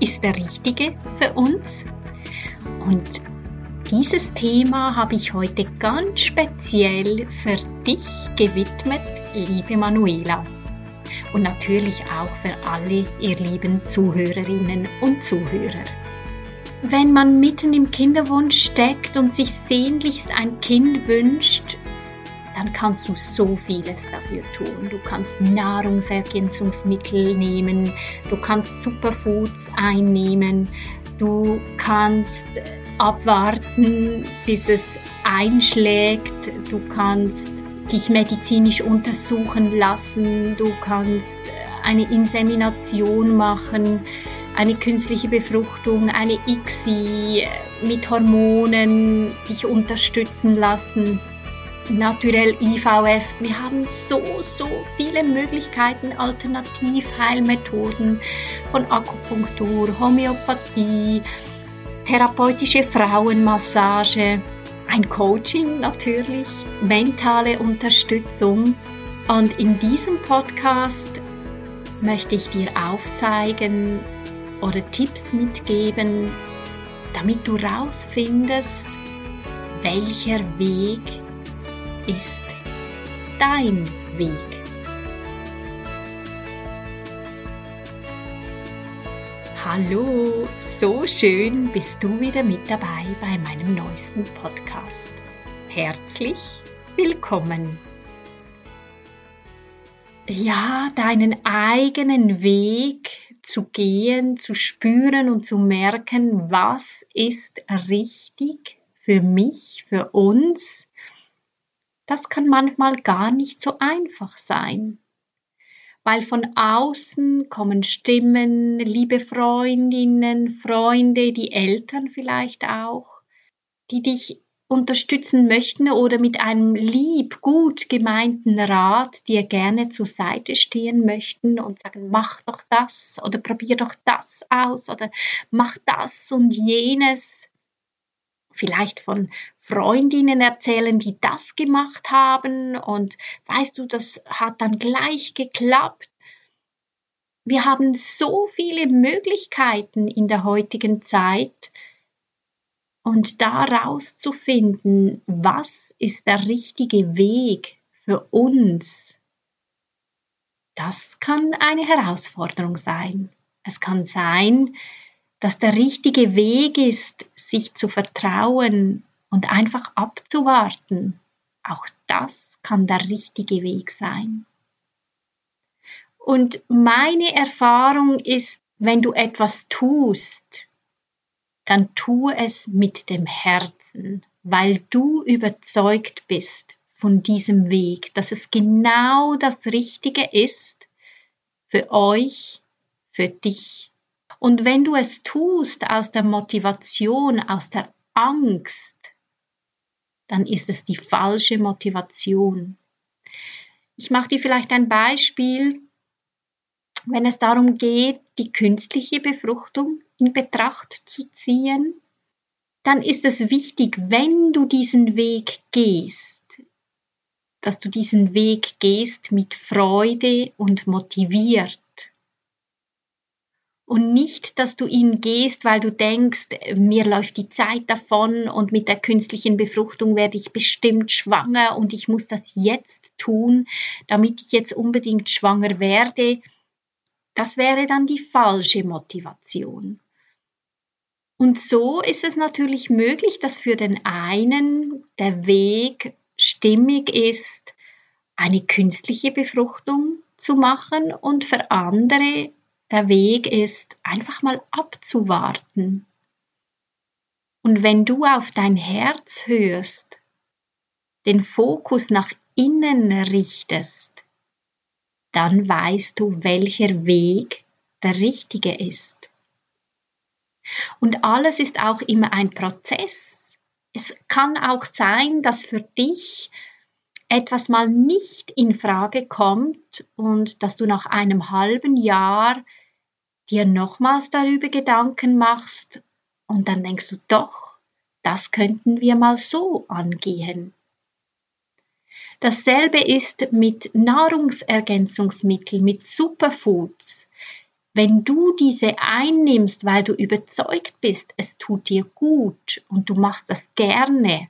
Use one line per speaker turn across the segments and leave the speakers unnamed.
ist der richtige für uns? Und dieses Thema habe ich heute ganz speziell für dich gewidmet, liebe Manuela. Und natürlich auch für alle ihr lieben Zuhörerinnen und Zuhörer. Wenn man mitten im Kinderwunsch steckt und sich sehnlichst ein Kind wünscht, dann kannst du so vieles dafür tun. Du kannst Nahrungsergänzungsmittel nehmen, du kannst Superfoods einnehmen, du kannst abwarten, bis es einschlägt, du kannst dich medizinisch untersuchen lassen, du kannst eine Insemination machen, eine künstliche Befruchtung, eine ICSI mit Hormonen dich unterstützen lassen naturell IVF. Wir haben so, so viele Möglichkeiten, Alternativheilmethoden von Akupunktur, Homöopathie, therapeutische Frauenmassage, ein Coaching natürlich, mentale Unterstützung. Und in diesem Podcast möchte ich dir aufzeigen oder Tipps mitgeben, damit du rausfindest, welcher Weg ist dein Weg. Hallo, so schön bist du wieder mit dabei bei meinem neuesten Podcast. Herzlich willkommen. Ja, deinen eigenen Weg zu gehen, zu spüren und zu merken, was ist richtig für mich, für uns, das kann manchmal gar nicht so einfach sein. Weil von außen kommen Stimmen, liebe Freundinnen, Freunde, die Eltern vielleicht auch, die dich unterstützen möchten oder mit einem lieb, gut gemeinten Rat dir gerne zur Seite stehen möchten und sagen, mach doch das oder probier doch das aus oder mach das und jenes. Vielleicht von Freundinnen erzählen, die das gemacht haben und weißt du, das hat dann gleich geklappt. Wir haben so viele Möglichkeiten in der heutigen Zeit und daraus zu finden, was ist der richtige Weg für uns, das kann eine Herausforderung sein. Es kann sein, dass der richtige Weg ist, sich zu vertrauen und einfach abzuwarten, auch das kann der richtige Weg sein. Und meine Erfahrung ist, wenn du etwas tust, dann tu es mit dem Herzen, weil du überzeugt bist von diesem Weg, dass es genau das Richtige ist für euch, für dich. Und wenn du es tust aus der Motivation, aus der Angst, dann ist es die falsche Motivation. Ich mache dir vielleicht ein Beispiel, wenn es darum geht, die künstliche Befruchtung in Betracht zu ziehen, dann ist es wichtig, wenn du diesen Weg gehst, dass du diesen Weg gehst mit Freude und motiviert und nicht, dass du ihn gehst, weil du denkst, mir läuft die Zeit davon und mit der künstlichen Befruchtung werde ich bestimmt schwanger und ich muss das jetzt tun, damit ich jetzt unbedingt schwanger werde. Das wäre dann die falsche Motivation. Und so ist es natürlich möglich, dass für den einen der Weg stimmig ist, eine künstliche Befruchtung zu machen und für andere der Weg ist, einfach mal abzuwarten. Und wenn du auf dein Herz hörst, den Fokus nach innen richtest, dann weißt du, welcher Weg der richtige ist. Und alles ist auch immer ein Prozess. Es kann auch sein, dass für dich etwas mal nicht in Frage kommt und dass du nach einem halben Jahr dir nochmals darüber Gedanken machst und dann denkst du doch, das könnten wir mal so angehen. Dasselbe ist mit Nahrungsergänzungsmitteln, mit Superfoods. Wenn du diese einnimmst, weil du überzeugt bist, es tut dir gut und du machst das gerne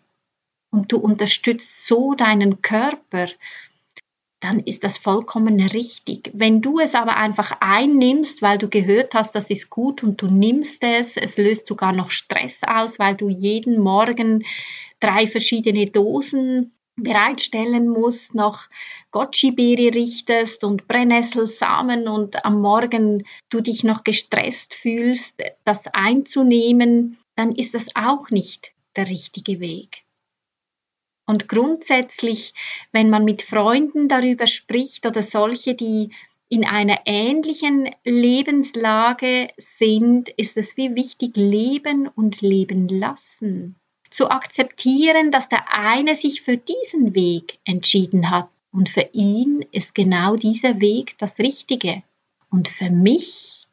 und du unterstützt so deinen Körper, dann ist das vollkommen richtig. Wenn du es aber einfach einnimmst, weil du gehört hast, das ist gut und du nimmst es, es löst sogar noch Stress aus, weil du jeden Morgen drei verschiedene Dosen bereitstellen musst, noch Goji-Beere richtest und Brennnesselsamen und am Morgen du dich noch gestresst fühlst, das einzunehmen, dann ist das auch nicht der richtige Weg. Und grundsätzlich, wenn man mit Freunden darüber spricht oder solche, die in einer ähnlichen Lebenslage sind, ist es wie wichtig, leben und leben lassen. Zu akzeptieren, dass der eine sich für diesen Weg entschieden hat und für ihn ist genau dieser Weg das Richtige. Und für mich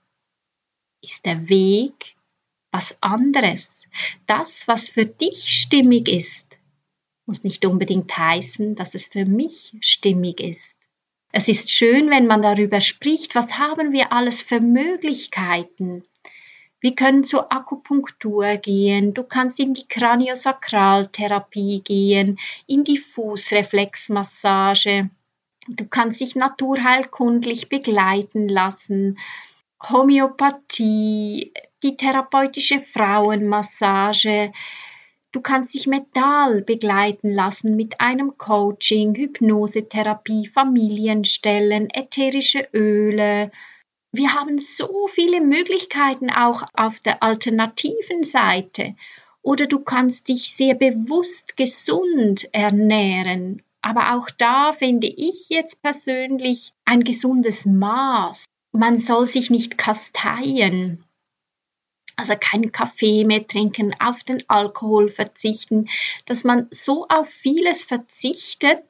ist der Weg was anderes. Das, was für dich stimmig ist, muss nicht unbedingt heißen, dass es für mich stimmig ist. Es ist schön, wenn man darüber spricht, was haben wir alles für Möglichkeiten. Wir können zur Akupunktur gehen, du kannst in die Kraniosakraltherapie gehen, in die Fußreflexmassage, du kannst dich naturheilkundlich begleiten lassen, Homöopathie, die therapeutische Frauenmassage, Du kannst dich mental begleiten lassen mit einem Coaching, Hypnosetherapie, Familienstellen, ätherische Öle. Wir haben so viele Möglichkeiten auch auf der alternativen Seite. Oder du kannst dich sehr bewusst gesund ernähren. Aber auch da finde ich jetzt persönlich ein gesundes Maß. Man soll sich nicht kasteien also keinen Kaffee mehr trinken, auf den Alkohol verzichten, dass man so auf vieles verzichtet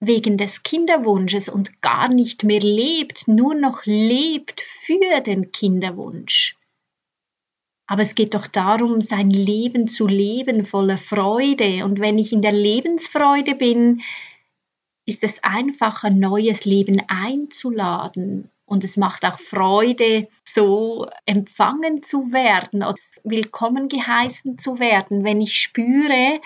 wegen des Kinderwunsches und gar nicht mehr lebt, nur noch lebt für den Kinderwunsch. Aber es geht doch darum, sein Leben zu leben voller Freude. Und wenn ich in der Lebensfreude bin, ist es einfach, ein neues Leben einzuladen und es macht auch Freude, so empfangen zu werden willkommen geheißen zu werden, wenn ich spüre,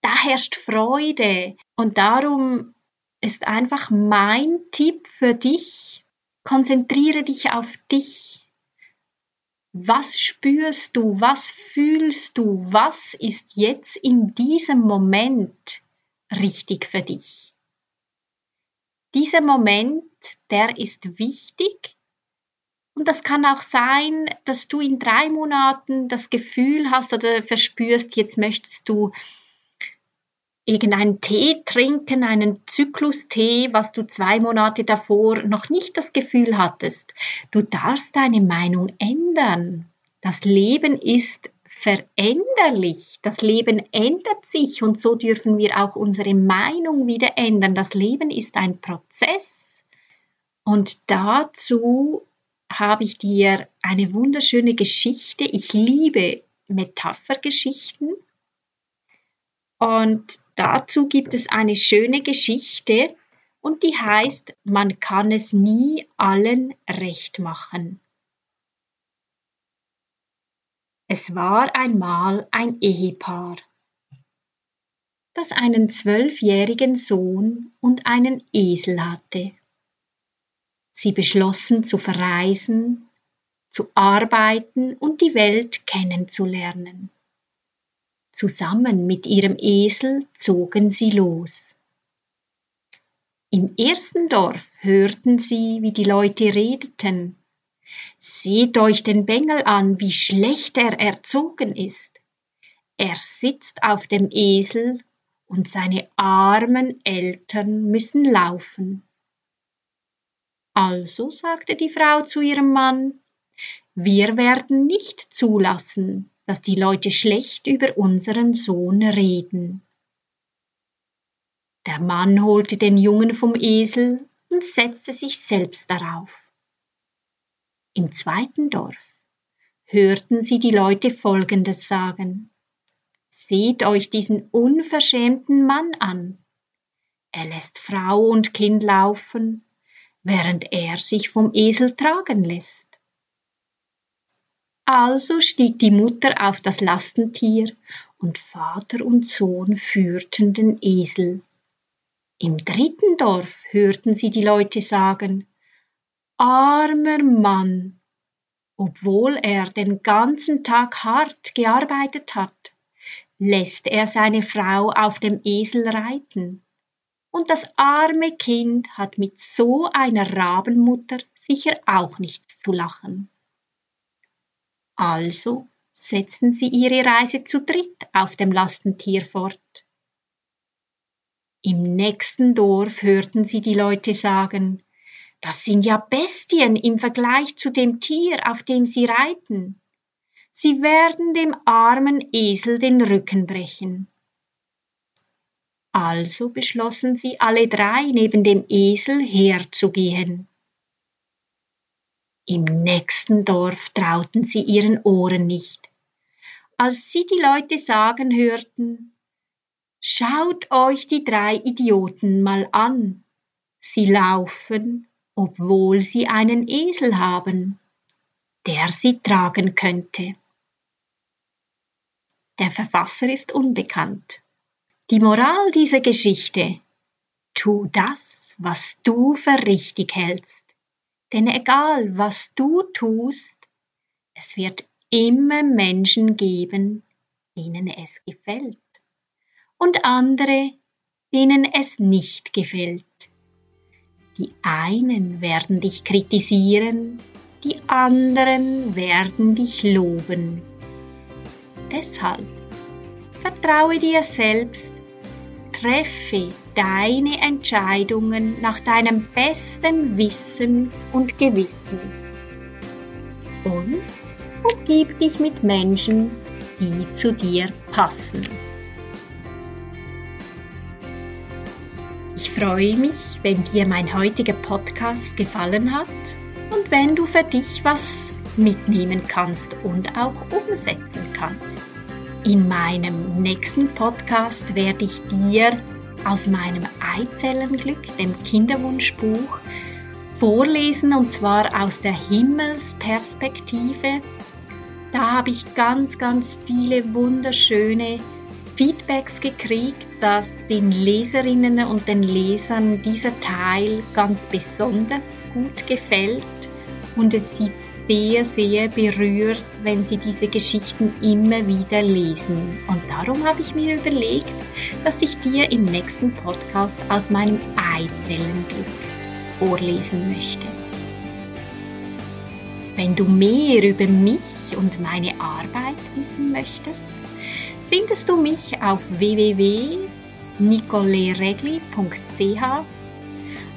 da herrscht Freude. Und darum ist einfach mein Tipp für dich, konzentriere dich auf dich. Was spürst du? Was fühlst du? Was ist jetzt in diesem Moment richtig für dich? Dieser Moment, der ist wichtig. Und das kann auch sein, dass du in drei Monaten das Gefühl hast oder verspürst, jetzt möchtest du irgendeinen Tee trinken, einen Zyklustee, was du zwei Monate davor noch nicht das Gefühl hattest. Du darfst deine Meinung ändern. Das Leben ist veränderlich. Das Leben ändert sich und so dürfen wir auch unsere Meinung wieder ändern. Das Leben ist ein Prozess. Und dazu habe ich dir eine wunderschöne Geschichte. Ich liebe Metaphergeschichten. Und dazu gibt es eine schöne Geschichte und die heißt, man kann es nie allen recht machen. Es war einmal ein Ehepaar, das einen zwölfjährigen Sohn und einen Esel hatte. Sie beschlossen zu verreisen, zu arbeiten und die Welt kennenzulernen. Zusammen mit ihrem Esel zogen sie los. Im ersten Dorf hörten sie, wie die Leute redeten Seht euch den Bengel an, wie schlecht er erzogen ist. Er sitzt auf dem Esel und seine armen Eltern müssen laufen. Also sagte die Frau zu ihrem Mann, Wir werden nicht zulassen, dass die Leute schlecht über unseren Sohn reden. Der Mann holte den Jungen vom Esel und setzte sich selbst darauf. Im zweiten Dorf hörten sie die Leute Folgendes sagen. Seht euch diesen unverschämten Mann an. Er lässt Frau und Kind laufen, während er sich vom Esel tragen lässt. Also stieg die Mutter auf das Lastentier und Vater und Sohn führten den Esel. Im dritten Dorf hörten sie die Leute sagen, armer Mann, obwohl er den ganzen Tag hart gearbeitet hat, lässt er seine Frau auf dem Esel reiten. Und das arme Kind hat mit so einer Rabenmutter sicher auch nichts zu lachen. Also setzten sie ihre Reise zu dritt auf dem Lastentier fort. Im nächsten Dorf hörten sie die Leute sagen, das sind ja Bestien im Vergleich zu dem Tier, auf dem sie reiten. Sie werden dem armen Esel den Rücken brechen. Also beschlossen sie alle drei neben dem Esel herzugehen. Im nächsten Dorf trauten sie ihren Ohren nicht. Als sie die Leute sagen hörten, Schaut euch die drei Idioten mal an. Sie laufen, obwohl sie einen Esel haben, der sie tragen könnte. Der Verfasser ist unbekannt. Die Moral dieser Geschichte Tu das, was du für richtig hältst. Denn egal, was du tust, es wird immer Menschen geben, denen es gefällt und andere, denen es nicht gefällt. Die einen werden dich kritisieren, die anderen werden dich loben. Deshalb vertraue dir selbst treffe deine Entscheidungen nach deinem besten Wissen und Gewissen. Und umgib dich mit Menschen, die zu dir passen. Ich freue mich, wenn dir mein heutiger Podcast gefallen hat und wenn du für dich was mitnehmen kannst und auch umsetzen kannst. In meinem nächsten Podcast werde ich dir aus meinem Eizellenglück, dem Kinderwunschbuch, vorlesen und zwar aus der Himmelsperspektive. Da habe ich ganz, ganz viele wunderschöne Feedbacks gekriegt, dass den Leserinnen und den Lesern dieser Teil ganz besonders gut gefällt und es sieht sehr, sehr berührt, wenn Sie diese Geschichten immer wieder lesen. Und darum habe ich mir überlegt, dass ich dir im nächsten Podcast aus meinem Eizellenglück vorlesen möchte. Wenn du mehr über mich und meine Arbeit wissen möchtest, findest du mich auf www.nicoleregli.ch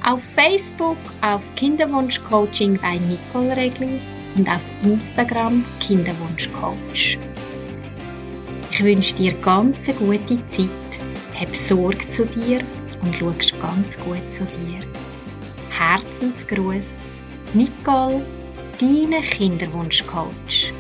auf Facebook auf Kinderwunschcoaching bei Nicole Regli und auf Instagram Kinderwunschcoach. Ich wünsche dir ganz eine gute Zeit, hab Sorge zu dir und schaust ganz gut zu dir. Herzensgruß, Nicole, deine Kinderwunschcoach.